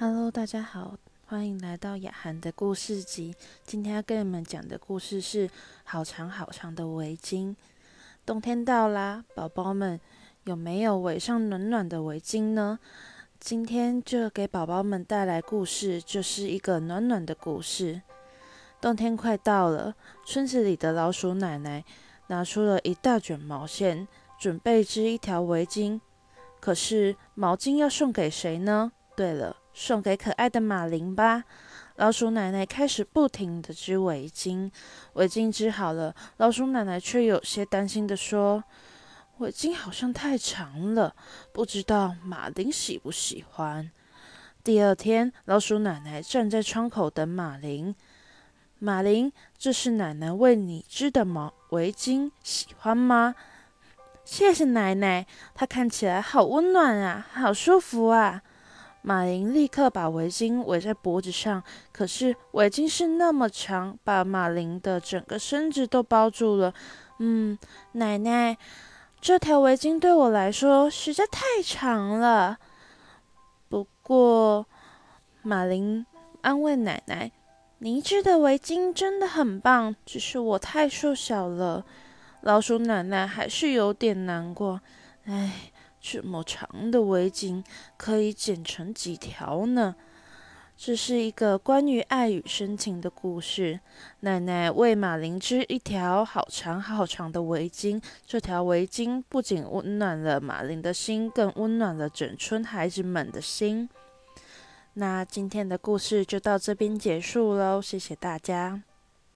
Hello，大家好，欢迎来到雅涵的故事集。今天要跟你们讲的故事是好长好长的围巾。冬天到啦，宝宝们有没有围上暖暖的围巾呢？今天就给宝宝们带来故事，就是一个暖暖的故事。冬天快到了，村子里的老鼠奶奶拿出了一大卷毛线，准备织一条围巾。可是毛巾要送给谁呢？对了，送给可爱的马林吧。老鼠奶奶开始不停地织围巾，围巾织好了，老鼠奶奶却有些担心地说：“围巾好像太长了，不知道马林喜不喜欢。”第二天，老鼠奶奶站在窗口等马林。马林，这是奶奶为你织的毛围巾，喜欢吗？谢谢奶奶，它看起来好温暖啊，好舒服啊。马林立刻把围巾围在脖子上，可是围巾是那么长，把马林的整个身子都包住了。嗯，奶奶，这条围巾对我来说实在太长了。不过，马林安慰奶奶：“您织的围巾真的很棒，只是我太瘦小了。”老鼠奶奶还是有点难过。唉。这么长的围巾可以剪成几条呢？这是一个关于爱与深情的故事。奶奶为马林织一条好长好长的围巾，这条围巾不仅温暖了马林的心，更温暖了整村孩子们的心。那今天的故事就到这边结束喽，谢谢大家。